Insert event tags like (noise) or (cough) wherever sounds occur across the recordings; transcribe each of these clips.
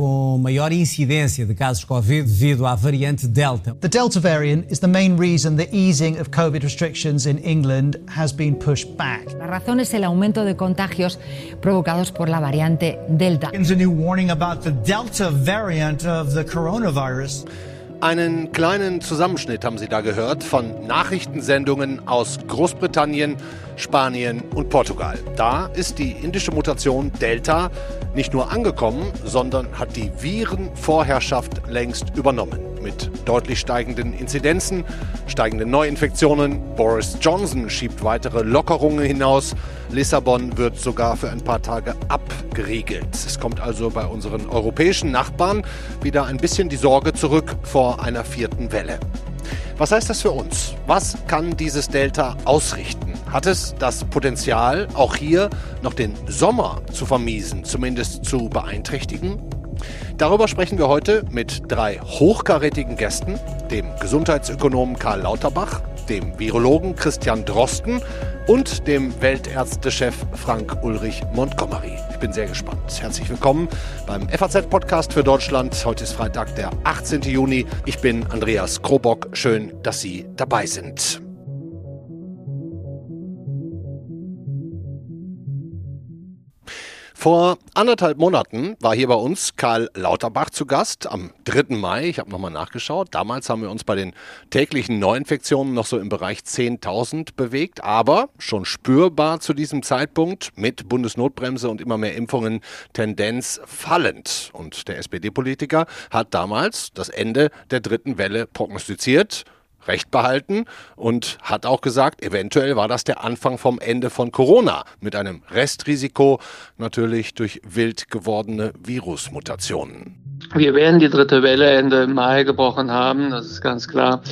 com maior incidência de casos Covid devido à variante Delta. The Delta variant is the main reason the easing of COVID restrictions in England has been pushed back. La razón es el aumento de contagios provocados por la variante Delta. There's a new warning about the Delta variant of the coronavirus. Einen kleinen Zusammenschnitt haben Sie da gehört von Nachrichtensendungen aus Großbritannien, Spanien und Portugal. Da ist die indische Mutation Delta nicht nur angekommen, sondern hat die Virenvorherrschaft längst übernommen. Mit deutlich steigenden Inzidenzen, steigenden Neuinfektionen. Boris Johnson schiebt weitere Lockerungen hinaus. Lissabon wird sogar für ein paar Tage abgeriegelt. Es kommt also bei unseren europäischen Nachbarn wieder ein bisschen die Sorge zurück vor einer vierten Welle. Was heißt das für uns? Was kann dieses Delta ausrichten? Hat es das Potenzial, auch hier noch den Sommer zu vermiesen, zumindest zu beeinträchtigen? Darüber sprechen wir heute mit drei hochkarätigen Gästen, dem Gesundheitsökonomen Karl Lauterbach, dem Virologen Christian Drosten und dem Weltärztechef Frank Ulrich Montgomery. Ich bin sehr gespannt. Herzlich willkommen beim FAZ-Podcast für Deutschland. Heute ist Freitag, der 18. Juni. Ich bin Andreas Krobock. Schön, dass Sie dabei sind. Vor anderthalb Monaten war hier bei uns Karl Lauterbach zu Gast am 3. Mai. Ich habe nochmal nachgeschaut. Damals haben wir uns bei den täglichen Neuinfektionen noch so im Bereich 10.000 bewegt, aber schon spürbar zu diesem Zeitpunkt mit Bundesnotbremse und immer mehr Impfungen Tendenz fallend. Und der SPD-Politiker hat damals das Ende der dritten Welle prognostiziert. Recht behalten und hat auch gesagt, eventuell war das der Anfang vom Ende von Corona mit einem Restrisiko natürlich durch wild gewordene Virusmutationen. Wir werden die dritte Welle Ende Mai gebrochen haben, das ist ganz klar,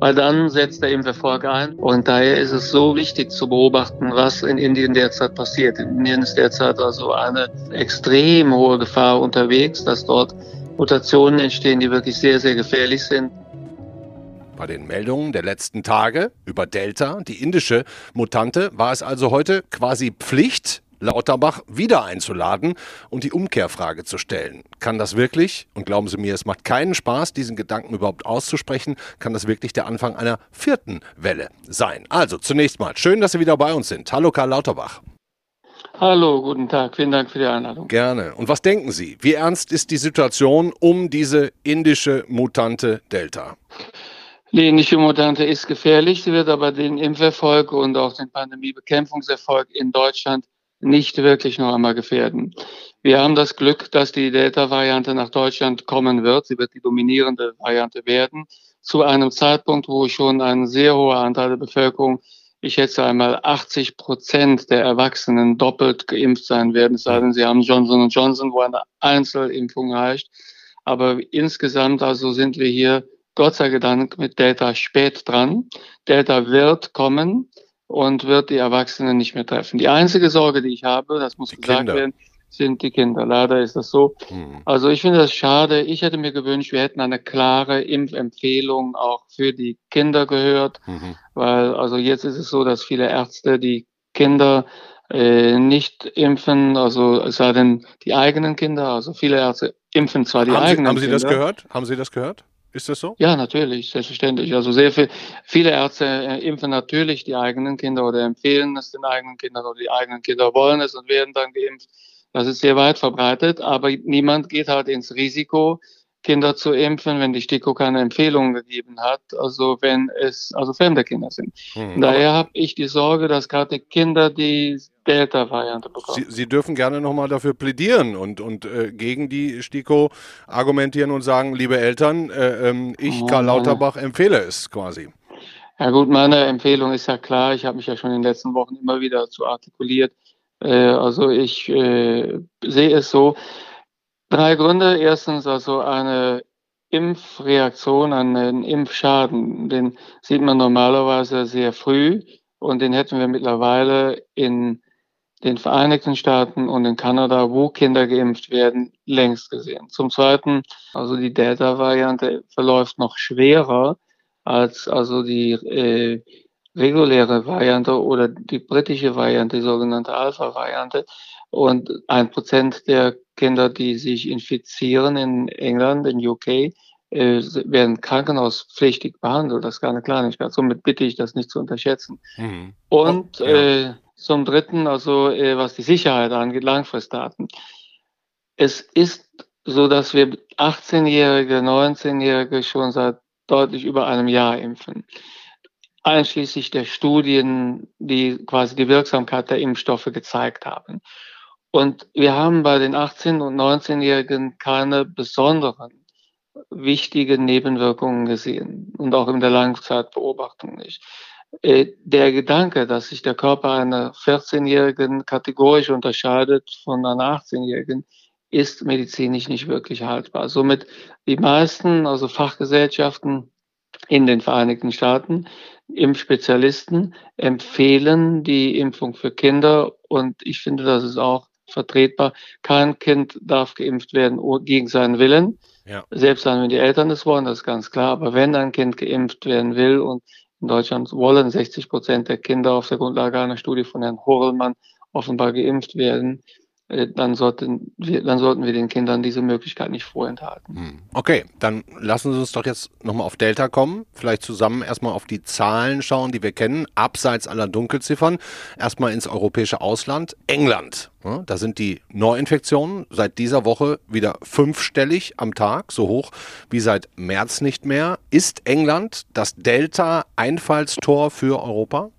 weil dann setzt der Impferfolg ein und daher ist es so wichtig zu beobachten, was in Indien derzeit passiert. In Indien ist derzeit also eine extrem hohe Gefahr unterwegs, dass dort Mutationen entstehen, die wirklich sehr, sehr gefährlich sind. Bei den Meldungen der letzten Tage über Delta, die indische Mutante, war es also heute quasi Pflicht, Lauterbach wieder einzuladen und die Umkehrfrage zu stellen. Kann das wirklich, und glauben Sie mir, es macht keinen Spaß, diesen Gedanken überhaupt auszusprechen, kann das wirklich der Anfang einer vierten Welle sein? Also zunächst mal, schön, dass Sie wieder bei uns sind. Hallo Karl Lauterbach. Hallo, guten Tag. Vielen Dank für die Einladung. Gerne. Und was denken Sie? Wie ernst ist die Situation um diese indische Mutante Delta? Die indische Mutante ist gefährlich, sie wird aber den Impferfolg und auch den Pandemiebekämpfungserfolg in Deutschland nicht wirklich noch einmal gefährden. Wir haben das Glück, dass die Delta-Variante nach Deutschland kommen wird. Sie wird die dominierende Variante werden, zu einem Zeitpunkt, wo schon ein sehr hoher Anteil der Bevölkerung, ich schätze einmal 80 Prozent der Erwachsenen doppelt geimpft sein werden, es sei denn, sie haben Johnson Johnson, wo eine Einzelimpfung reicht. Aber insgesamt also sind wir hier Gott sei Dank mit Delta spät dran. Delta wird kommen und wird die Erwachsenen nicht mehr treffen. Die einzige Sorge, die ich habe, das muss die gesagt Kinder. werden, sind die Kinder. Leider ist das so. Hm. Also ich finde das schade. Ich hätte mir gewünscht, wir hätten eine klare Impfempfehlung auch für die Kinder gehört, mhm. weil also jetzt ist es so, dass viele Ärzte die Kinder äh, nicht impfen, also es sei denn die eigenen Kinder, also viele Ärzte impfen zwar die haben eigenen Sie, haben Sie Kinder. das gehört? Haben Sie das gehört? Ist das so? Ja, natürlich, selbstverständlich. Also sehr viel, viele Ärzte äh, impfen natürlich die eigenen Kinder oder empfehlen es den eigenen Kindern oder die eigenen Kinder wollen es und werden dann geimpft. Das ist sehr weit verbreitet, aber niemand geht halt ins Risiko, Kinder zu impfen, wenn die STIKO keine Empfehlungen gegeben hat, also wenn es also fremde Kinder sind. Hm, Daher habe ich die Sorge, dass gerade Kinder die Delta-Variante bekommen. Sie, Sie, dürfen gerne nochmal dafür plädieren und, und äh, gegen die STIKO argumentieren und sagen, liebe Eltern, äh, äh, ich, Karl Lauterbach, empfehle es quasi. Ja gut, meine Empfehlung ist ja klar, ich habe mich ja schon in den letzten Wochen immer wieder dazu artikuliert. Äh, also ich äh, sehe es so, Drei Gründe. Erstens also eine Impfreaktion, einen Impfschaden, den sieht man normalerweise sehr früh und den hätten wir mittlerweile in den Vereinigten Staaten und in Kanada, wo Kinder geimpft werden, längst gesehen. Zum Zweiten, also die Delta-Variante verläuft noch schwerer als also die äh, reguläre Variante oder die britische Variante, die sogenannte Alpha-Variante. Und ein Prozent der Kinder, die sich infizieren in England, in UK, äh, werden krankenhauspflichtig behandelt. Das ist keine Kleinigkeit. Somit bitte ich das nicht zu unterschätzen. Mhm. Und ja. äh, zum Dritten, also äh, was die Sicherheit angeht, Langfristdaten. Es ist so, dass wir 18-Jährige, 19-Jährige schon seit deutlich über einem Jahr impfen einschließlich der Studien, die quasi die Wirksamkeit der Impfstoffe gezeigt haben. Und wir haben bei den 18- und 19-Jährigen keine besonderen wichtigen Nebenwirkungen gesehen und auch in der Langzeitbeobachtung nicht. Äh, der Gedanke, dass sich der Körper einer 14-Jährigen kategorisch unterscheidet von einer 18-Jährigen, ist medizinisch nicht wirklich haltbar. Somit die meisten, also Fachgesellschaften in den Vereinigten Staaten, Impfspezialisten empfehlen die Impfung für Kinder und ich finde, das ist auch vertretbar. Kein Kind darf geimpft werden gegen seinen Willen. Ja. Selbst dann, wenn die Eltern es wollen, das ist ganz klar. Aber wenn ein Kind geimpft werden will und in Deutschland wollen 60 Prozent der Kinder auf der Grundlage einer Studie von Herrn Horrellmann offenbar geimpft werden, dann sollten, wir, dann sollten wir den Kindern diese Möglichkeit nicht vorenthalten. Hm. Okay, dann lassen Sie uns doch jetzt nochmal auf Delta kommen. Vielleicht zusammen erstmal auf die Zahlen schauen, die wir kennen, abseits aller Dunkelziffern. Erstmal ins europäische Ausland. England. Ja, da sind die Neuinfektionen seit dieser Woche wieder fünfstellig am Tag, so hoch wie seit März nicht mehr. Ist England das Delta-Einfallstor für Europa?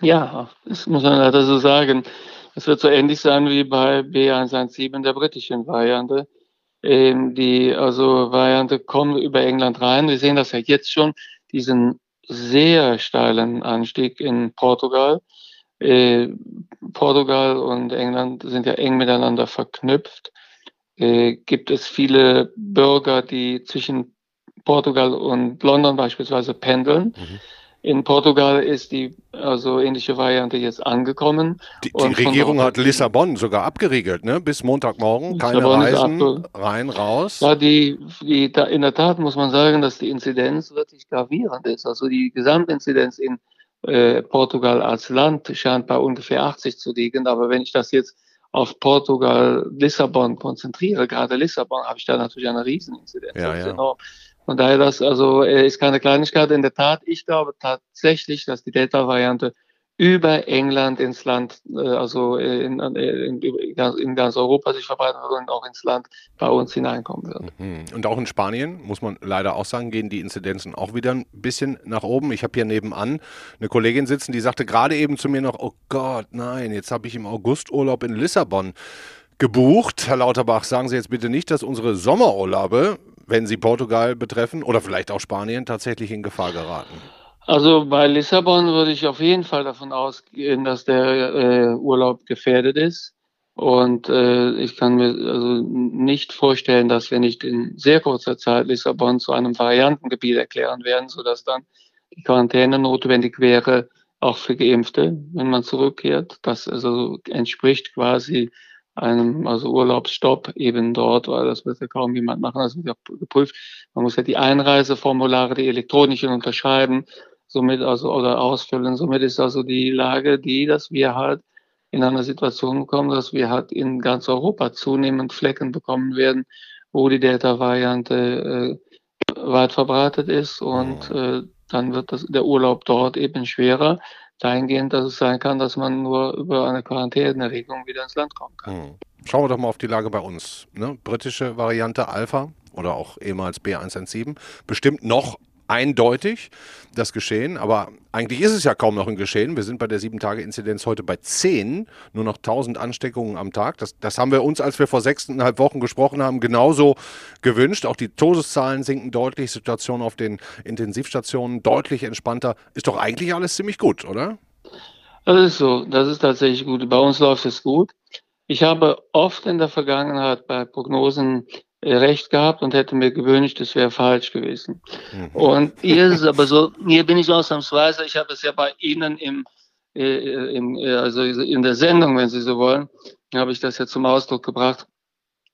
Ja, das muss man leider so sagen. Es wird so ähnlich sein wie bei B117 der britischen Variante. Ähm, die also Variante kommen über England rein. Wir sehen das ja jetzt schon, diesen sehr steilen Anstieg in Portugal. Äh, Portugal und England sind ja eng miteinander verknüpft. Äh, gibt es viele Bürger, die zwischen Portugal und London beispielsweise pendeln. Mhm. In Portugal ist die also ähnliche Variante jetzt angekommen. Die, die Regierung hat Lissabon sogar abgeriegelt, ne? Bis Montagmorgen keine Reisen rein raus. Ja, die, die da, in der Tat muss man sagen, dass die Inzidenz wirklich gravierend ist. Also die Gesamtinzidenz in äh, Portugal als Land scheint bei ungefähr 80 zu liegen. Aber wenn ich das jetzt auf Portugal, Lissabon konzentriere, gerade Lissabon, habe ich da natürlich eine Rieseninzidenz. Ja, ja. enorm. Von daher, das also äh, ist keine Kleinigkeit. In der Tat, ich glaube tatsächlich, dass die Delta-Variante über England ins Land, äh, also äh, in, in, in, ganz Europa sich verbreiten wird und auch ins Land bei uns hineinkommen wird. Mhm. Und auch in Spanien, muss man leider auch sagen, gehen die Inzidenzen auch wieder ein bisschen nach oben. Ich habe hier nebenan eine Kollegin sitzen, die sagte gerade eben zu mir noch, oh Gott, nein, jetzt habe ich im August Urlaub in Lissabon gebucht. Herr Lauterbach, sagen Sie jetzt bitte nicht, dass unsere Sommerurlaube wenn sie Portugal betreffen oder vielleicht auch Spanien, tatsächlich in Gefahr geraten? Also bei Lissabon würde ich auf jeden Fall davon ausgehen, dass der äh, Urlaub gefährdet ist. Und äh, ich kann mir also nicht vorstellen, dass wir nicht in sehr kurzer Zeit Lissabon zu einem Variantengebiet erklären werden, sodass dann die Quarantäne notwendig wäre, auch für Geimpfte, wenn man zurückkehrt. Das also entspricht quasi einem also Urlaubsstopp eben dort, weil das wird ja kaum jemand machen, das wird ja geprüft. Man muss ja die Einreiseformulare, die elektronischen unterschreiben, somit also oder ausfüllen. Somit ist also die Lage die, dass wir halt in einer Situation kommen, dass wir halt in ganz Europa zunehmend Flecken bekommen werden, wo die Delta-Variante äh, weit verbreitet ist und äh, dann wird das, der Urlaub dort eben schwerer dahingehend, dass es sein kann, dass man nur über eine Quarantäneregelung wieder ins Land kommen kann. Hm. Schauen wir doch mal auf die Lage bei uns. Ne? Britische Variante Alpha oder auch ehemals B117, bestimmt noch eindeutig das Geschehen, aber eigentlich ist es ja kaum noch ein Geschehen. Wir sind bei der 7-Tage-Inzidenz heute bei 10, nur noch 1000 Ansteckungen am Tag. Das, das haben wir uns, als wir vor sechseinhalb Wochen gesprochen haben, genauso gewünscht. Auch die Todeszahlen sinken deutlich, Situation auf den Intensivstationen deutlich entspannter. Ist doch eigentlich alles ziemlich gut, oder? Das ist so, das ist tatsächlich gut. Bei uns läuft es gut. Ich habe oft in der Vergangenheit bei Prognosen recht gehabt und hätte mir gewünscht, es wäre falsch gewesen. Mhm. Und hier ist es aber so, hier bin ich ausnahmsweise, ich habe es ja bei Ihnen im, äh, im, äh, also in der Sendung, wenn Sie so wollen, habe ich das ja zum Ausdruck gebracht,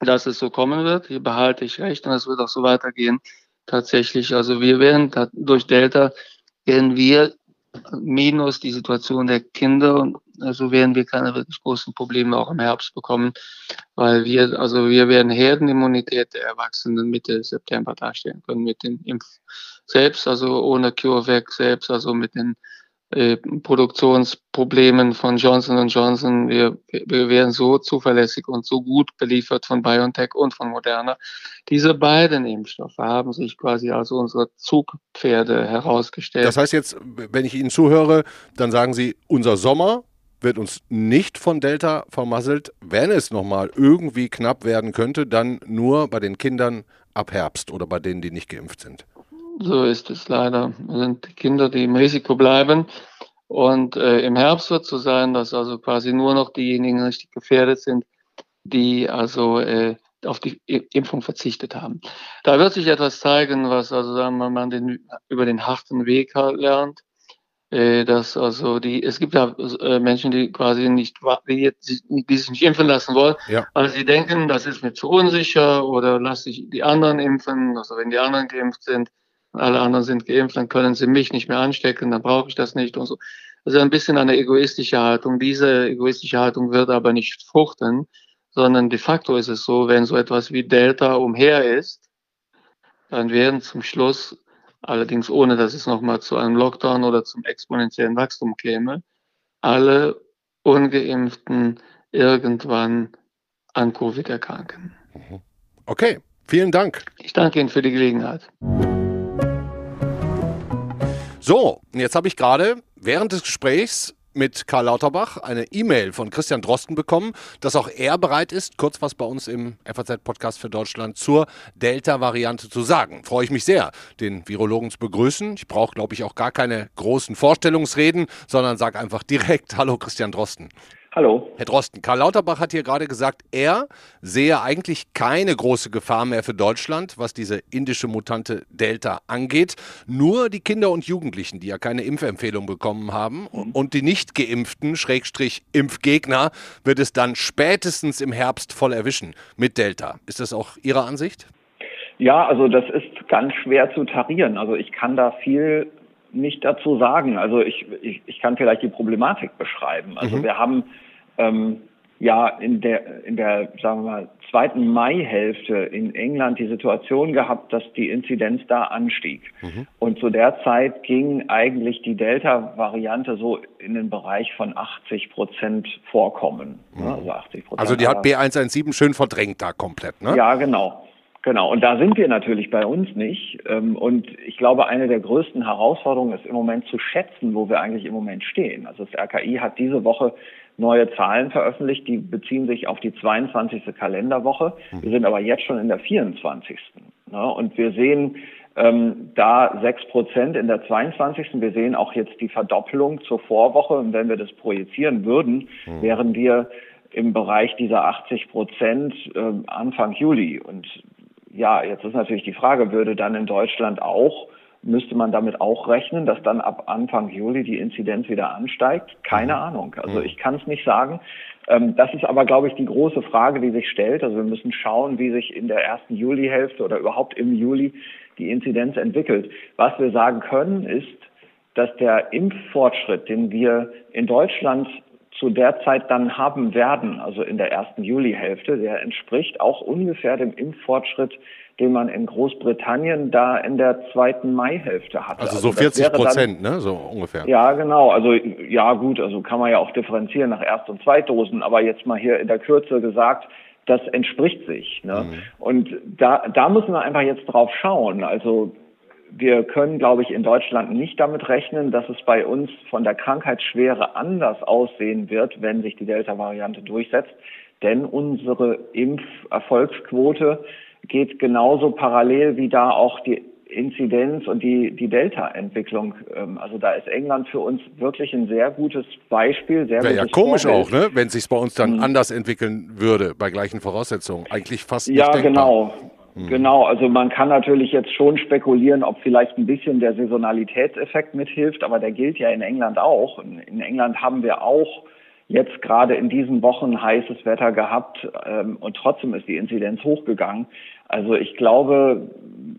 dass es so kommen wird. Hier behalte ich recht und es wird auch so weitergehen. Tatsächlich, also wir werden durch Delta werden wir minus die Situation der Kinder, also werden wir keine wirklich großen Probleme auch im Herbst bekommen, weil wir, also wir werden Herdenimmunität der Erwachsenen Mitte September darstellen können mit den Impf selbst, also ohne CureVac selbst, also mit den äh, Produktionsproblemen von Johnson Johnson. Wir, wir werden so zuverlässig und so gut beliefert von BioNTech und von Moderna. Diese beiden Impfstoffe haben sich quasi als unsere Zugpferde herausgestellt. Das heißt jetzt, wenn ich Ihnen zuhöre, dann sagen Sie, unser Sommer wird uns nicht von Delta vermasselt. Wenn es nochmal irgendwie knapp werden könnte, dann nur bei den Kindern ab Herbst oder bei denen, die nicht geimpft sind. So ist es leider. Es sind Kinder, die im Risiko bleiben. Und äh, im Herbst wird es so sein, dass also quasi nur noch diejenigen richtig gefährdet sind, die also äh, auf die Impfung verzichtet haben. Da wird sich etwas zeigen, was also sagen wir mal den, über den harten Weg lernt. Äh, dass also die, es gibt ja äh, Menschen, die quasi nicht, die, die sich nicht impfen lassen wollen, ja. weil sie denken, das ist mir zu unsicher oder lasse ich die anderen impfen. Also wenn die anderen geimpft sind, alle anderen sind geimpft, dann können sie mich nicht mehr anstecken, dann brauche ich das nicht und so. Also ein bisschen eine egoistische Haltung. Diese egoistische Haltung wird aber nicht fruchten, sondern de facto ist es so, wenn so etwas wie Delta umher ist, dann werden zum Schluss, allerdings ohne dass es nochmal zu einem Lockdown oder zum exponentiellen Wachstum käme, alle ungeimpften irgendwann an Covid erkranken. Okay, vielen Dank. Ich danke Ihnen für die Gelegenheit. So, jetzt habe ich gerade während des Gesprächs mit Karl Lauterbach eine E-Mail von Christian Drosten bekommen, dass auch er bereit ist, kurz was bei uns im FAZ-Podcast für Deutschland zur Delta-Variante zu sagen. Freue ich mich sehr, den Virologen zu begrüßen. Ich brauche, glaube ich, auch gar keine großen Vorstellungsreden, sondern sage einfach direkt (laughs) Hallo Christian Drosten. Hallo. Herr Drosten, Karl Lauterbach hat hier gerade gesagt, er sehe eigentlich keine große Gefahr mehr für Deutschland, was diese indische Mutante Delta angeht. Nur die Kinder und Jugendlichen, die ja keine Impfempfehlung bekommen haben mhm. und die nicht geimpften, Schrägstrich Impfgegner, wird es dann spätestens im Herbst voll erwischen mit Delta. Ist das auch Ihre Ansicht? Ja, also das ist ganz schwer zu tarieren. Also ich kann da viel nicht dazu sagen. Also ich, ich, ich kann vielleicht die Problematik beschreiben. Also mhm. wir haben ähm, ja in der in der sagen wir mal zweiten Maihälfte in England die Situation gehabt, dass die Inzidenz da anstieg. Mhm. Und zu der Zeit ging eigentlich die Delta-Variante so in den Bereich von 80 Prozent vorkommen. Mhm. Also 80 Prozent. Also die hat B117 schön verdrängt da komplett, ne? Ja, genau. Genau, und da sind wir natürlich bei uns nicht. Ähm, und ich glaube, eine der größten Herausforderungen ist im Moment zu schätzen, wo wir eigentlich im Moment stehen. Also das RKI hat diese Woche neue Zahlen veröffentlicht, die beziehen sich auf die 22. Kalenderwoche. Wir sind aber jetzt schon in der 24. Ne? Und wir sehen ähm, da sechs Prozent in der 22. Wir sehen auch jetzt die Verdoppelung zur Vorwoche. Und wenn wir das projizieren würden, wären wir im Bereich dieser 80 Prozent äh, Anfang Juli. Und ja, jetzt ist natürlich die Frage, würde dann in Deutschland auch, müsste man damit auch rechnen, dass dann ab Anfang Juli die Inzidenz wieder ansteigt? Keine mhm. Ahnung. Also mhm. ich kann es nicht sagen. Ähm, das ist aber, glaube ich, die große Frage, die sich stellt. Also wir müssen schauen, wie sich in der ersten Julihälfte oder überhaupt im Juli die Inzidenz entwickelt. Was wir sagen können, ist, dass der Impffortschritt, den wir in Deutschland zu der Zeit dann haben werden, also in der ersten Julihälfte, der entspricht auch ungefähr dem Impffortschritt, den man in Großbritannien da in der zweiten Maihälfte hatte. Also, also so 40 Prozent, ne, so ungefähr. Ja, genau. Also ja, gut, also kann man ja auch differenzieren nach Erst- und Zweitdosen, aber jetzt mal hier in der Kürze gesagt, das entspricht sich. Ne? Mhm. Und da, da müssen wir einfach jetzt drauf schauen. Also wir können, glaube ich, in Deutschland nicht damit rechnen, dass es bei uns von der Krankheitsschwere anders aussehen wird, wenn sich die Delta-Variante durchsetzt. Denn unsere Impferfolgsquote geht genauso parallel wie da auch die Inzidenz und die, die Delta-Entwicklung. Ähm, also da ist England für uns wirklich ein sehr gutes Beispiel. Sehr Wäre ja komisch Vorbild. auch, ne? wenn es sich bei uns dann mhm. anders entwickeln würde, bei gleichen Voraussetzungen. Eigentlich fast nicht Ja, denkbar. genau. Mhm. Genau, also man kann natürlich jetzt schon spekulieren, ob vielleicht ein bisschen der Saisonalitätseffekt mithilft, aber der gilt ja in England auch. In England haben wir auch jetzt gerade in diesen Wochen heißes Wetter gehabt ähm, und trotzdem ist die Inzidenz hochgegangen. Also ich glaube,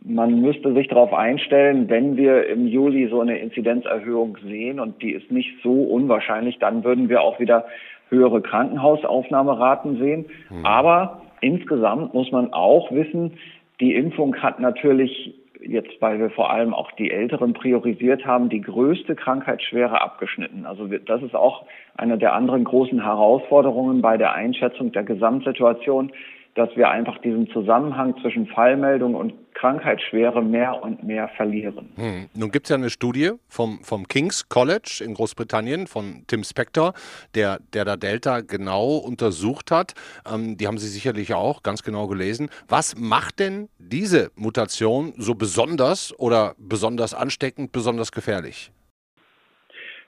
man müsste sich darauf einstellen, wenn wir im Juli so eine Inzidenzerhöhung sehen und die ist nicht so unwahrscheinlich, dann würden wir auch wieder höhere Krankenhausaufnahmeraten sehen. Mhm. Aber insgesamt muss man auch wissen, die Impfung hat natürlich jetzt, weil wir vor allem auch die Älteren priorisiert haben, die größte Krankheitsschwere abgeschnitten. Also das ist auch eine der anderen großen Herausforderungen bei der Einschätzung der Gesamtsituation dass wir einfach diesen Zusammenhang zwischen Fallmeldung und Krankheitsschwere mehr und mehr verlieren. Hm. Nun gibt es ja eine Studie vom, vom King's College in Großbritannien von Tim Spector, der, der da Delta genau untersucht hat. Ähm, die haben Sie sicherlich auch ganz genau gelesen. Was macht denn diese Mutation so besonders oder besonders ansteckend, besonders gefährlich?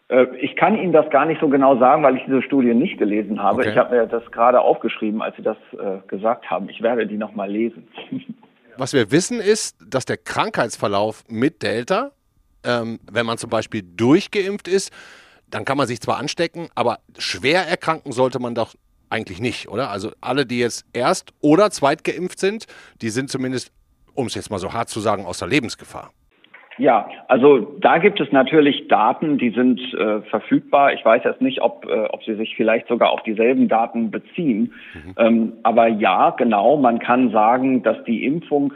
Äh, ich kann Ihnen das gar nicht so genau sagen, weil ich diese Studie nicht gelesen habe. Okay. Ich habe mir das gerade aufgeschrieben, als Sie das äh, gesagt haben. Ich werde die nochmal lesen. (laughs) Was wir wissen ist, dass der Krankheitsverlauf mit Delta, ähm, wenn man zum Beispiel durchgeimpft ist, dann kann man sich zwar anstecken, aber schwer erkranken sollte man doch eigentlich nicht, oder? Also alle, die jetzt erst oder zweit geimpft sind, die sind zumindest, um es jetzt mal so hart zu sagen, außer Lebensgefahr. Ja, also da gibt es natürlich Daten, die sind äh, verfügbar. Ich weiß jetzt nicht, ob, äh, ob sie sich vielleicht sogar auf dieselben Daten beziehen. Mhm. Ähm, aber ja, genau, man kann sagen, dass die Impfung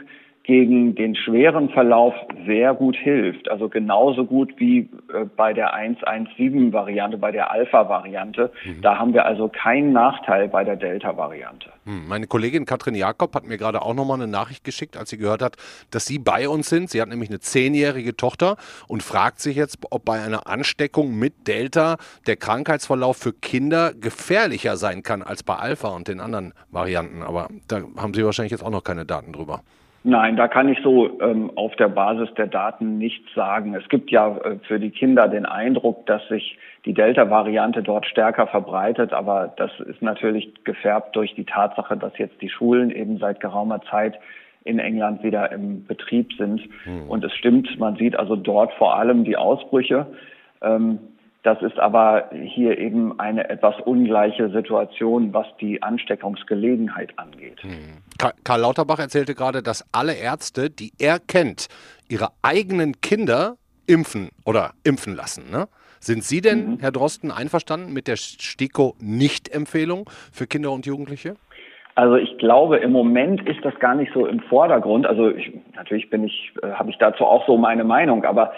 gegen den schweren Verlauf sehr gut hilft. Also genauso gut wie äh, bei der 117-Variante, bei der Alpha-Variante. Mhm. Da haben wir also keinen Nachteil bei der Delta-Variante. Mhm. Meine Kollegin Katrin Jakob hat mir gerade auch nochmal eine Nachricht geschickt, als sie gehört hat, dass Sie bei uns sind. Sie hat nämlich eine zehnjährige Tochter und fragt sich jetzt, ob bei einer Ansteckung mit Delta der Krankheitsverlauf für Kinder gefährlicher sein kann als bei Alpha und den anderen Varianten. Aber da haben Sie wahrscheinlich jetzt auch noch keine Daten drüber. Nein, da kann ich so ähm, auf der Basis der Daten nichts sagen. Es gibt ja äh, für die Kinder den Eindruck, dass sich die Delta-Variante dort stärker verbreitet, aber das ist natürlich gefärbt durch die Tatsache, dass jetzt die Schulen eben seit geraumer Zeit in England wieder im Betrieb sind. Hm. Und es stimmt, man sieht also dort vor allem die Ausbrüche. Ähm, das ist aber hier eben eine etwas ungleiche Situation, was die Ansteckungsgelegenheit angeht. Hm. Karl Lauterbach erzählte gerade, dass alle Ärzte, die er kennt, ihre eigenen Kinder impfen oder impfen lassen. Ne? Sind Sie denn, mhm. Herr Drosten, einverstanden mit der STIKO-Nicht-Empfehlung für Kinder und Jugendliche? Also ich glaube, im Moment ist das gar nicht so im Vordergrund. Also ich, natürlich bin ich, äh, habe ich dazu auch so meine Meinung, aber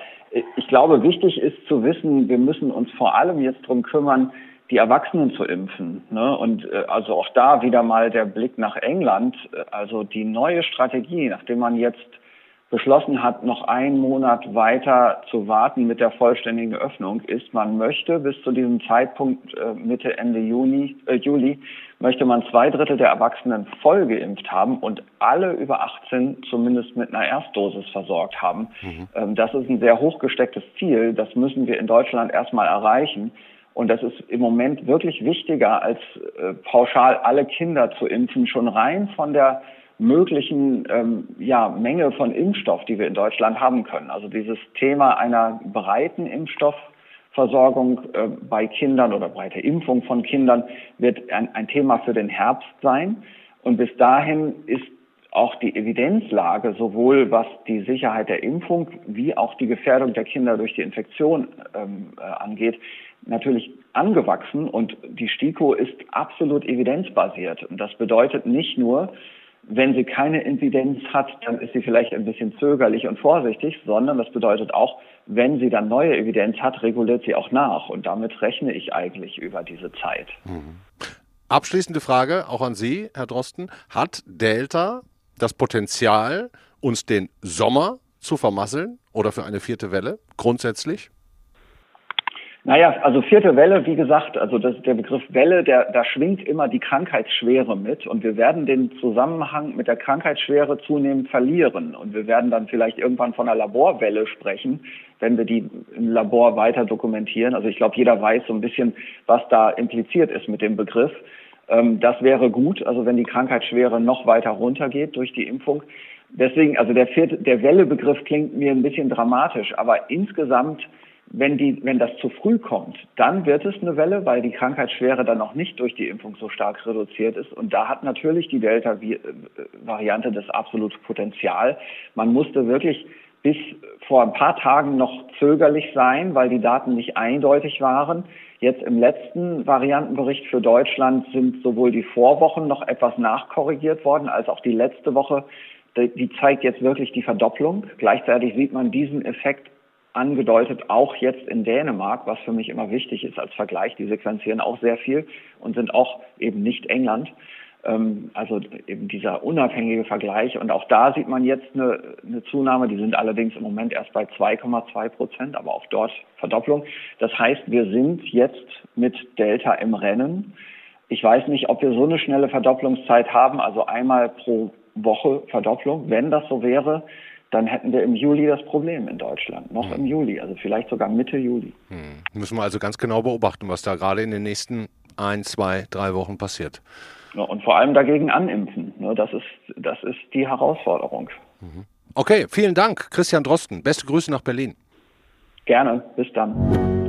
ich glaube, wichtig ist zu wissen, wir müssen uns vor allem jetzt drum kümmern, die Erwachsenen zu impfen. Ne? Und äh, also auch da wieder mal der Blick nach England. Also die neue Strategie, nachdem man jetzt beschlossen hat, noch einen Monat weiter zu warten mit der vollständigen Öffnung, ist, man möchte bis zu diesem Zeitpunkt äh, Mitte, Ende Juni, äh, Juli, möchte man zwei Drittel der Erwachsenen voll geimpft haben und alle über 18 zumindest mit einer Erstdosis versorgt haben. Mhm. Ähm, das ist ein sehr hochgestecktes Ziel. Das müssen wir in Deutschland erstmal erreichen. Und das ist im Moment wirklich wichtiger, als äh, pauschal alle Kinder zu impfen, schon rein von der möglichen ähm, ja, Menge von Impfstoff, die wir in Deutschland haben können. Also dieses Thema einer breiten Impfstoffversorgung äh, bei Kindern oder breite Impfung von Kindern wird ein, ein Thema für den Herbst sein. Und bis dahin ist auch die Evidenzlage, sowohl was die Sicherheit der Impfung wie auch die Gefährdung der Kinder durch die Infektion ähm, äh, angeht, natürlich angewachsen. Und die STIKO ist absolut evidenzbasiert. Und das bedeutet nicht nur, wenn sie keine Inzidenz hat, dann ist sie vielleicht ein bisschen zögerlich und vorsichtig, sondern das bedeutet auch, wenn sie dann neue Evidenz hat, reguliert sie auch nach. Und damit rechne ich eigentlich über diese Zeit. Mhm. Abschließende Frage auch an Sie, Herr Drosten. Hat Delta das Potenzial, uns den Sommer zu vermasseln oder für eine vierte Welle grundsätzlich? Naja, also vierte Welle, wie gesagt, also das, der Begriff Welle, der, da schwingt immer die Krankheitsschwere mit und wir werden den Zusammenhang mit der Krankheitsschwere zunehmend verlieren und wir werden dann vielleicht irgendwann von einer Laborwelle sprechen, wenn wir die im Labor weiter dokumentieren. Also ich glaube, jeder weiß so ein bisschen, was da impliziert ist mit dem Begriff. Ähm, das wäre gut, also wenn die Krankheitsschwere noch weiter runtergeht durch die Impfung. Deswegen, also der vierte, der Welle-Begriff klingt mir ein bisschen dramatisch, aber insgesamt wenn, die, wenn das zu früh kommt, dann wird es eine Welle, weil die Krankheitsschwere dann noch nicht durch die Impfung so stark reduziert ist. Und da hat natürlich die Delta-Variante das absolute Potenzial. Man musste wirklich bis vor ein paar Tagen noch zögerlich sein, weil die Daten nicht eindeutig waren. Jetzt im letzten Variantenbericht für Deutschland sind sowohl die Vorwochen noch etwas nachkorrigiert worden, als auch die letzte Woche. Die zeigt jetzt wirklich die Verdopplung. Gleichzeitig sieht man diesen Effekt angedeutet, auch jetzt in Dänemark, was für mich immer wichtig ist als Vergleich. Die sequenzieren auch sehr viel und sind auch eben nicht England. Ähm, also eben dieser unabhängige Vergleich. Und auch da sieht man jetzt eine, eine Zunahme. Die sind allerdings im Moment erst bei 2,2 Prozent, aber auch dort Verdopplung. Das heißt, wir sind jetzt mit Delta im Rennen. Ich weiß nicht, ob wir so eine schnelle Verdopplungszeit haben, also einmal pro Woche Verdopplung. Wenn das so wäre, dann hätten wir im Juli das Problem in Deutschland. Noch hm. im Juli, also vielleicht sogar Mitte Juli. Hm. Müssen wir also ganz genau beobachten, was da gerade in den nächsten ein, zwei, drei Wochen passiert. Ja, und vor allem dagegen animpfen. Ne, das, ist, das ist die Herausforderung. Mhm. Okay, vielen Dank, Christian Drosten. Beste Grüße nach Berlin. Gerne, bis dann.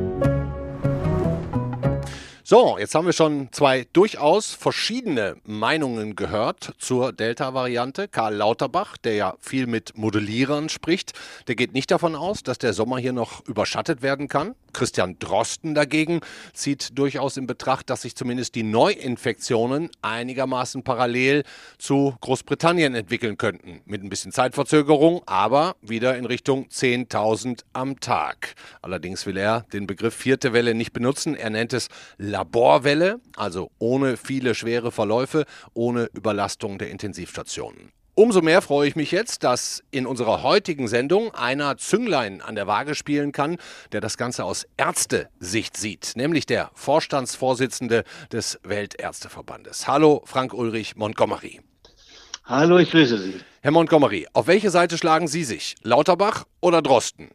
So, jetzt haben wir schon zwei durchaus verschiedene Meinungen gehört zur Delta-Variante. Karl Lauterbach, der ja viel mit Modellierern spricht, der geht nicht davon aus, dass der Sommer hier noch überschattet werden kann. Christian Drosten dagegen zieht durchaus in Betracht, dass sich zumindest die Neuinfektionen einigermaßen parallel zu Großbritannien entwickeln könnten. Mit ein bisschen Zeitverzögerung, aber wieder in Richtung 10.000 am Tag. Allerdings will er den Begriff vierte Welle nicht benutzen. Er nennt es Laborwelle, also ohne viele schwere Verläufe, ohne Überlastung der Intensivstationen. Umso mehr freue ich mich jetzt, dass in unserer heutigen Sendung einer Zünglein an der Waage spielen kann, der das Ganze aus Ärztesicht sieht, nämlich der Vorstandsvorsitzende des Weltärzteverbandes. Hallo, Frank Ulrich Montgomery. Hallo, ich grüße Sie. Herr Montgomery, auf welche Seite schlagen Sie sich? Lauterbach oder Drosten?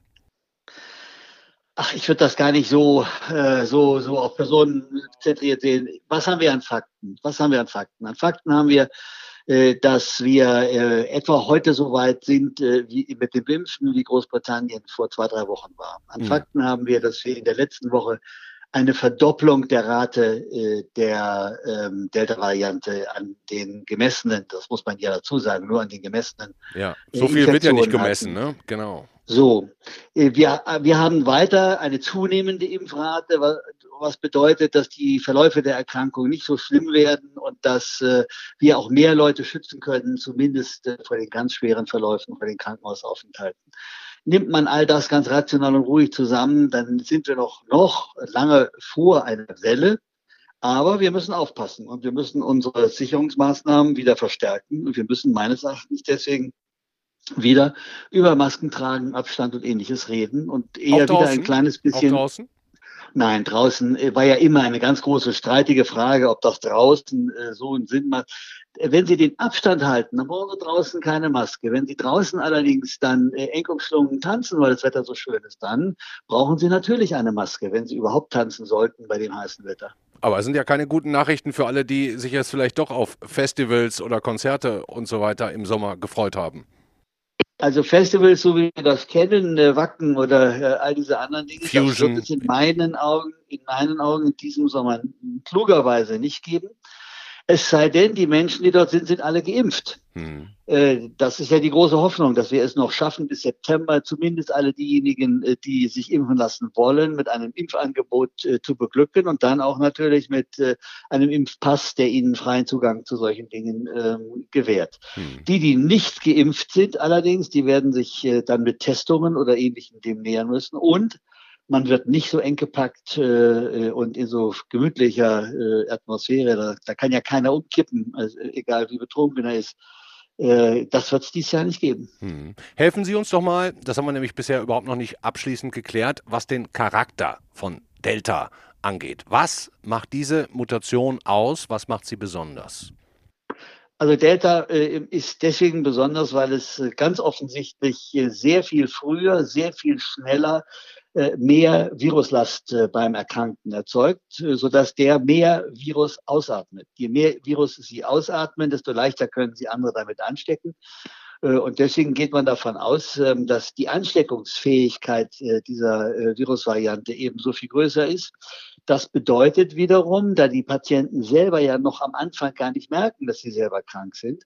Ach, ich würde das gar nicht so, äh, so, so auf Personen zentriert sehen. Was haben wir an Fakten? Was haben wir an Fakten? An Fakten haben wir, äh, dass wir äh, etwa heute so weit sind äh, wie mit dem Impfen, wie Großbritannien vor zwei, drei Wochen war. An mhm. Fakten haben wir, dass wir in der letzten Woche eine Verdopplung der Rate äh, der ähm, Delta-Variante an den gemessenen, das muss man ja dazu sagen, nur an den gemessenen. Ja, so äh, viel wird ja nicht gemessen, hatten. ne? Genau. So, äh, wir, wir haben weiter eine zunehmende Impfrate, was bedeutet, dass die Verläufe der Erkrankung nicht so schlimm werden und dass äh, wir auch mehr Leute schützen können, zumindest äh, vor den ganz schweren Verläufen, vor den Krankenhausaufenthalten. Nimmt man all das ganz rational und ruhig zusammen, dann sind wir noch, noch lange vor einer Welle. Aber wir müssen aufpassen und wir müssen unsere Sicherungsmaßnahmen wieder verstärken und wir müssen meines Erachtens deswegen wieder über Masken tragen, Abstand und ähnliches reden und eher wieder ein kleines bisschen. Auch draußen? Nein, draußen äh, war ja immer eine ganz große streitige Frage, ob das draußen äh, so einen Sinn macht. Wenn Sie den Abstand halten, dann brauchen Sie draußen keine Maske. Wenn Sie draußen allerdings dann äh, eng umschlungen tanzen, weil das Wetter so schön ist, dann brauchen Sie natürlich eine Maske, wenn Sie überhaupt tanzen sollten bei dem heißen Wetter. Aber es sind ja keine guten Nachrichten für alle, die sich jetzt vielleicht doch auf Festivals oder Konzerte und so weiter im Sommer gefreut haben. Also Festivals, so wie wir das kennen, äh, Wacken oder äh, all diese anderen Dinge, Fusion. das wird es in meinen Augen, in meinen Augen in diesem Sommer klugerweise nicht geben. Es sei denn, die Menschen, die dort sind, sind alle geimpft. Hm. Äh, das ist ja die große Hoffnung, dass wir es noch schaffen, bis September zumindest alle diejenigen, äh, die sich impfen lassen wollen, mit einem Impfangebot äh, zu beglücken und dann auch natürlich mit einem Impfpass, der ihnen freien Zugang zu solchen Dingen ähm, gewährt. Hm. Die, die nicht geimpft sind allerdings, die werden sich dann mit Testungen oder ähnlichem dem nähern müssen und man wird nicht so eng gepackt äh, und in so gemütlicher äh, Atmosphäre. Da, da kann ja keiner umkippen, also, egal wie betrunken er ist. Äh, das wird es dieses Jahr nicht geben. Hm. Helfen Sie uns doch mal, das haben wir nämlich bisher überhaupt noch nicht abschließend geklärt, was den Charakter von Delta angeht. Was macht diese Mutation aus? Was macht sie besonders? Also Delta äh, ist deswegen besonders, weil es äh, ganz offensichtlich äh, sehr viel früher, sehr viel schneller äh, mehr Viruslast äh, beim Erkrankten erzeugt, äh, sodass der mehr Virus ausatmet. Je mehr Virus Sie ausatmen, desto leichter können Sie andere damit anstecken. Äh, und deswegen geht man davon aus, ähm, dass die Ansteckungsfähigkeit äh, dieser äh, Virusvariante eben so viel größer ist. Das bedeutet wiederum, da die Patienten selber ja noch am Anfang gar nicht merken, dass sie selber krank sind,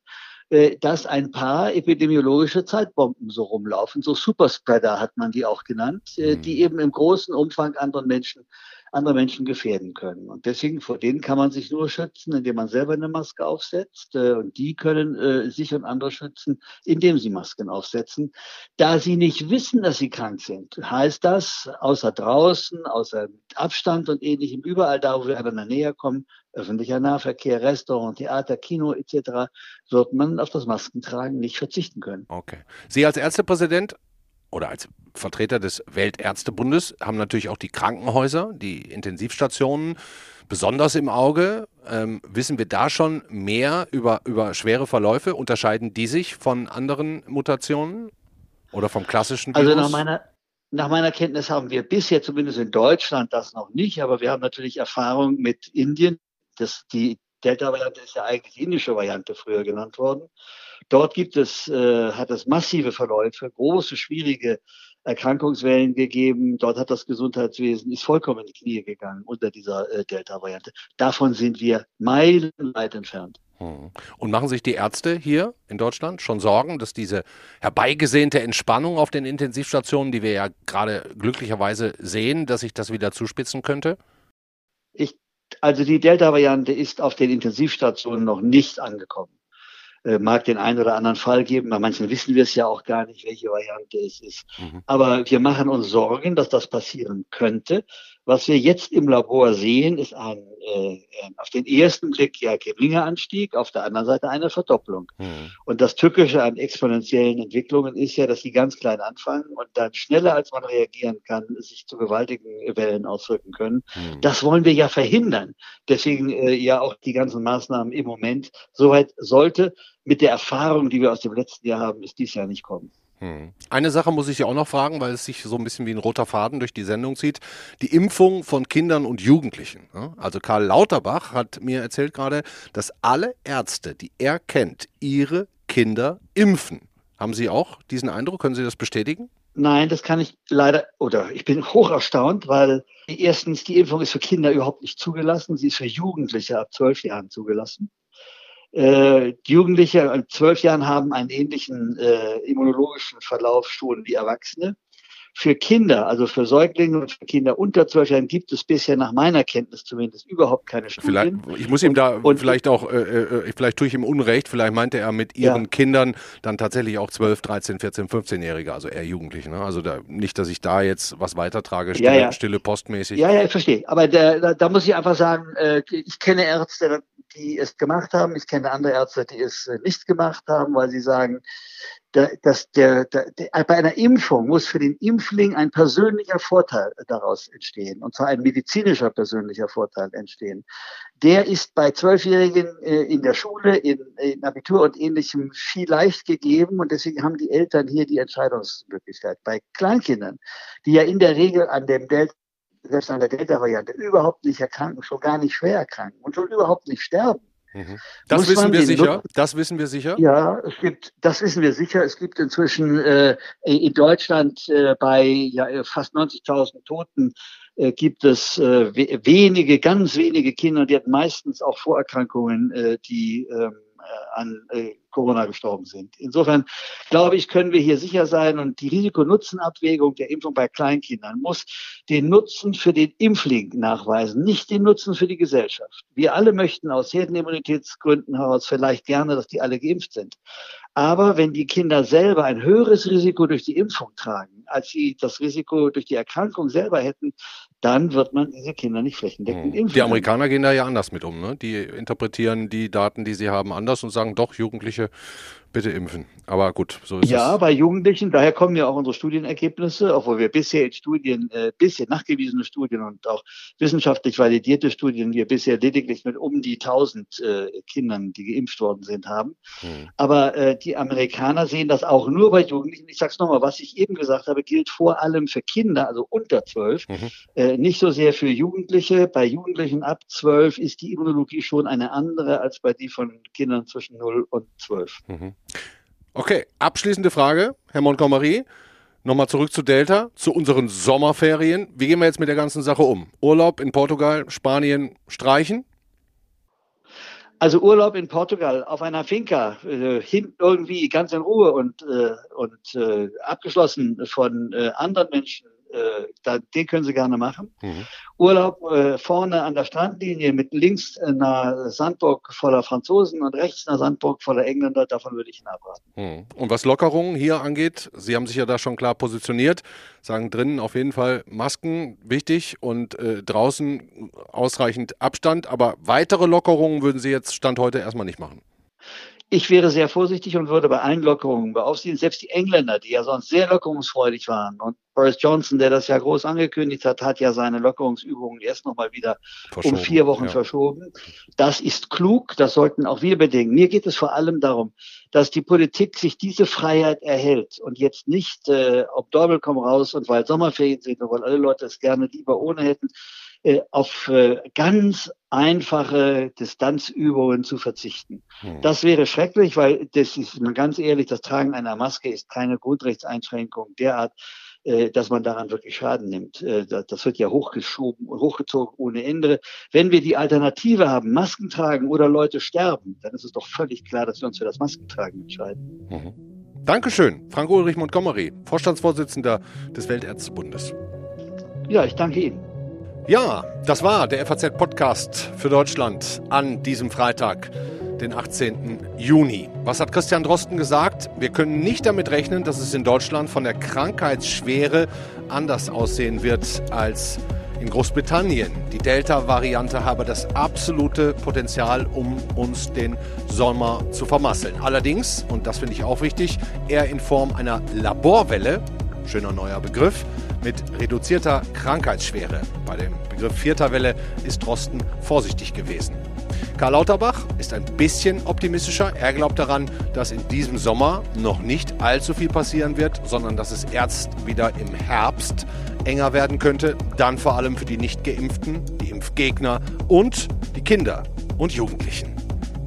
dass ein paar epidemiologische Zeitbomben so rumlaufen. So Superspreader hat man die auch genannt, die mhm. eben im großen Umfang anderen Menschen andere Menschen gefährden können. Und deswegen vor denen kann man sich nur schützen, indem man selber eine Maske aufsetzt. Äh, und die können äh, sich und andere schützen, indem sie Masken aufsetzen. Da sie nicht wissen, dass sie krank sind, heißt das, außer draußen, außer Abstand und ähnlichem, überall da, wo wir einander näher kommen, öffentlicher Nahverkehr, Restaurant, Theater, Kino etc., wird man auf das Maskentragen nicht verzichten können. Okay. Sie als Ärztepräsident oder als Vertreter des Weltärztebundes haben natürlich auch die Krankenhäuser, die Intensivstationen besonders im Auge. Ähm, wissen wir da schon mehr über, über schwere Verläufe? Unterscheiden die sich von anderen Mutationen oder vom klassischen Virus? Also nach meiner, nach meiner Kenntnis haben wir bisher zumindest in Deutschland das noch nicht, aber wir haben natürlich Erfahrung mit Indien. Das, die Delta-Variante ist ja eigentlich die indische Variante früher genannt worden. Dort gibt es, äh, hat es massive Verläufe, große, schwierige Erkrankungswellen gegeben. Dort hat das Gesundheitswesen, ist vollkommen in die Knie gegangen unter dieser äh, Delta-Variante. Davon sind wir meilenweit entfernt. Hm. Und machen sich die Ärzte hier in Deutschland schon Sorgen, dass diese herbeigesehnte Entspannung auf den Intensivstationen, die wir ja gerade glücklicherweise sehen, dass sich das wieder zuspitzen könnte? Ich, also die Delta-Variante ist auf den Intensivstationen noch nicht angekommen. Äh, mag den einen oder anderen Fall geben. Bei manchen wissen wir es ja auch gar nicht, welche Variante es ist. Mhm. Aber wir machen uns Sorgen, dass das passieren könnte. Was wir jetzt im Labor sehen, ist ein äh, auf den ersten Blick ja geringer Anstieg, auf der anderen Seite eine Verdopplung. Mhm. Und das Tückische an exponentiellen Entwicklungen ist ja, dass sie ganz klein anfangen und dann schneller als man reagieren kann, sich zu gewaltigen Wellen auswirken können. Mhm. Das wollen wir ja verhindern. Deswegen äh, ja auch die ganzen Maßnahmen im Moment. Soweit sollte mit der Erfahrung, die wir aus dem letzten Jahr haben, ist dies Jahr nicht kommen. Hm. Eine Sache muss ich ja auch noch fragen, weil es sich so ein bisschen wie ein roter Faden durch die Sendung zieht. Die Impfung von Kindern und Jugendlichen. Also Karl Lauterbach hat mir erzählt gerade, dass alle Ärzte, die er kennt, ihre Kinder impfen. Haben Sie auch diesen Eindruck? Können Sie das bestätigen? Nein, das kann ich leider, oder ich bin (laughs) hoch erstaunt, weil erstens die Impfung ist für Kinder überhaupt nicht zugelassen. Sie ist für Jugendliche ab zwölf Jahren zugelassen. Äh, Jugendliche an zwölf Jahren haben einen ähnlichen äh, immunologischen Verlauf schon wie Erwachsene. Für Kinder, also für Säuglinge und für Kinder unter zwölf Jahren gibt es bisher nach meiner Kenntnis zumindest überhaupt keine Studien. Vielleicht, ich muss ihm da und, vielleicht auch, äh, äh, vielleicht tue ich ihm Unrecht, vielleicht meinte er mit ihren ja. Kindern dann tatsächlich auch 12, 13, 14, 15-Jährige, also eher Jugendliche. Ne? Also da, nicht, dass ich da jetzt was weitertrage, stille, ja, ja. stille postmäßig. Ja, ja, ich verstehe. Aber der, da, da, muss ich einfach sagen, äh, ich kenne Ärzte, die es gemacht haben. Ich kenne andere Ärzte, die es äh, nicht gemacht haben, weil sie sagen, dass der, der, der, bei einer Impfung muss für den Impfling ein persönlicher Vorteil daraus entstehen, und zwar ein medizinischer persönlicher Vorteil entstehen. Der ist bei Zwölfjährigen äh, in der Schule, in, in Abitur und ähnlichem viel leicht gegeben und deswegen haben die Eltern hier die Entscheidungsmöglichkeit. Bei Kleinkindern, die ja in der Regel an dem Delta selbst an der Delta-Variante überhaupt nicht erkranken, schon gar nicht schwer erkranken und schon überhaupt nicht sterben. Mhm. Das wissen wir sicher. Look das wissen wir sicher. Ja, es gibt, das wissen wir sicher. Es gibt inzwischen äh, in Deutschland äh, bei ja, fast 90.000 Toten äh, gibt es äh, wenige, ganz wenige Kinder, die hatten meistens auch Vorerkrankungen, äh, die ähm, äh, an äh, Corona gestorben sind. Insofern glaube ich, können wir hier sicher sein und die Risiko-Nutzen-Abwägung der Impfung bei Kleinkindern muss den Nutzen für den Impfling nachweisen, nicht den Nutzen für die Gesellschaft. Wir alle möchten aus Herdenimmunitätsgründen heraus vielleicht gerne, dass die alle geimpft sind. Aber wenn die Kinder selber ein höheres Risiko durch die Impfung tragen, als sie das Risiko durch die Erkrankung selber hätten, dann wird man diese Kinder nicht flächendeckend hm. impfen. Die Amerikaner gehen da ja anders mit um. Ne? Die interpretieren die Daten, die sie haben, anders und sagen, doch, Jugendliche Merci. Bitte impfen. Aber gut, so ist ja, es. Ja, bei Jugendlichen, daher kommen ja auch unsere Studienergebnisse, obwohl wir bisher in Studien, äh, bisher nachgewiesene Studien und auch wissenschaftlich validierte Studien, wir bisher lediglich mit um die 1000 äh, Kindern, die geimpft worden sind, haben. Hm. Aber äh, die Amerikaner sehen das auch nur bei Jugendlichen. Ich sage es nochmal, was ich eben gesagt habe, gilt vor allem für Kinder, also unter 12, mhm. äh, nicht so sehr für Jugendliche. Bei Jugendlichen ab 12 ist die Immunologie schon eine andere als bei die von Kindern zwischen 0 und 12. Mhm. Okay, abschließende Frage, Herr Montgomery. Nochmal zurück zu Delta, zu unseren Sommerferien. Wie gehen wir jetzt mit der ganzen Sache um? Urlaub in Portugal, Spanien streichen? Also Urlaub in Portugal auf einer Finca, äh, hinten irgendwie ganz in Ruhe und, äh, und äh, abgeschlossen von äh, anderen Menschen äh, da, den können Sie gerne machen. Mhm. Urlaub äh, vorne an der Strandlinie mit links einer Sandburg voller Franzosen und rechts einer Sandburg voller Engländer, davon würde ich Ihnen abraten. Mhm. Und was Lockerungen hier angeht, Sie haben sich ja da schon klar positioniert, sagen drinnen auf jeden Fall Masken wichtig und äh, draußen ausreichend Abstand, aber weitere Lockerungen würden Sie jetzt Stand heute erstmal nicht machen. Ich wäre sehr vorsichtig und würde bei allen Lockerungen beaufsiehen. Selbst die Engländer, die ja sonst sehr lockerungsfreudig waren und Boris Johnson, der das ja groß angekündigt hat, hat ja seine Lockerungsübungen erst noch mal wieder um vier Wochen ja. verschoben. Das ist klug, das sollten auch wir bedenken. Mir geht es vor allem darum, dass die Politik sich diese Freiheit erhält und jetzt nicht, äh, ob Dorbel komm raus und weil Sommerferien sind, weil alle Leute es gerne lieber ohne hätten, auf äh, ganz einfache Distanzübungen zu verzichten. Hm. Das wäre schrecklich, weil das ist mal ganz ehrlich, das Tragen einer Maske ist keine Grundrechtseinschränkung derart, äh, dass man daran wirklich Schaden nimmt. Äh, das wird ja hochgeschoben und hochgezogen ohne Ende. Wenn wir die Alternative haben, Masken tragen oder Leute sterben, dann ist es doch völlig klar, dass wir uns für das Maskentragen entscheiden. Mhm. Dankeschön, Frank Ulrich Montgomery, Vorstandsvorsitzender des Weltärztebundes. Ja, ich danke Ihnen. Ja, das war der FAZ-Podcast für Deutschland an diesem Freitag, den 18. Juni. Was hat Christian Drosten gesagt? Wir können nicht damit rechnen, dass es in Deutschland von der Krankheitsschwere anders aussehen wird als in Großbritannien. Die Delta-Variante habe das absolute Potenzial, um uns den Sommer zu vermasseln. Allerdings, und das finde ich auch wichtig, eher in Form einer Laborwelle, schöner neuer Begriff, mit reduzierter Krankheitsschwere. Bei dem Begriff vierter Welle ist Drosten vorsichtig gewesen. Karl Lauterbach ist ein bisschen optimistischer. Er glaubt daran, dass in diesem Sommer noch nicht allzu viel passieren wird, sondern dass es erst wieder im Herbst enger werden könnte. Dann vor allem für die Nicht-Geimpften, die Impfgegner und die Kinder und Jugendlichen.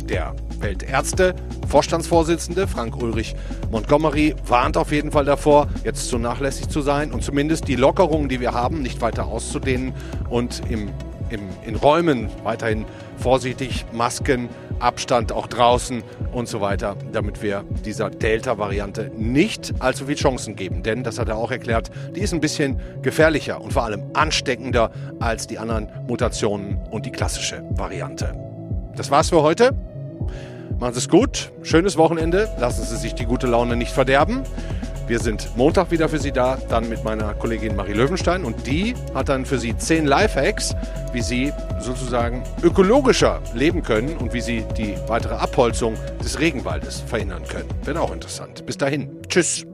Der Weltärzte Vorstandsvorsitzende Frank Ulrich Montgomery warnt auf jeden Fall davor, jetzt zu nachlässig zu sein und zumindest die Lockerungen, die wir haben, nicht weiter auszudehnen und im, im, in Räumen weiterhin vorsichtig Masken, Abstand auch draußen und so weiter, damit wir dieser Delta-Variante nicht allzu viel Chancen geben. Denn, das hat er auch erklärt, die ist ein bisschen gefährlicher und vor allem ansteckender als die anderen Mutationen und die klassische Variante. Das war's für heute. Machen Sie es gut, schönes Wochenende, lassen Sie sich die gute Laune nicht verderben. Wir sind Montag wieder für Sie da, dann mit meiner Kollegin Marie Löwenstein und die hat dann für Sie zehn Lifehacks, wie Sie sozusagen ökologischer leben können und wie Sie die weitere Abholzung des Regenwaldes verhindern können. Wird auch interessant. Bis dahin. Tschüss.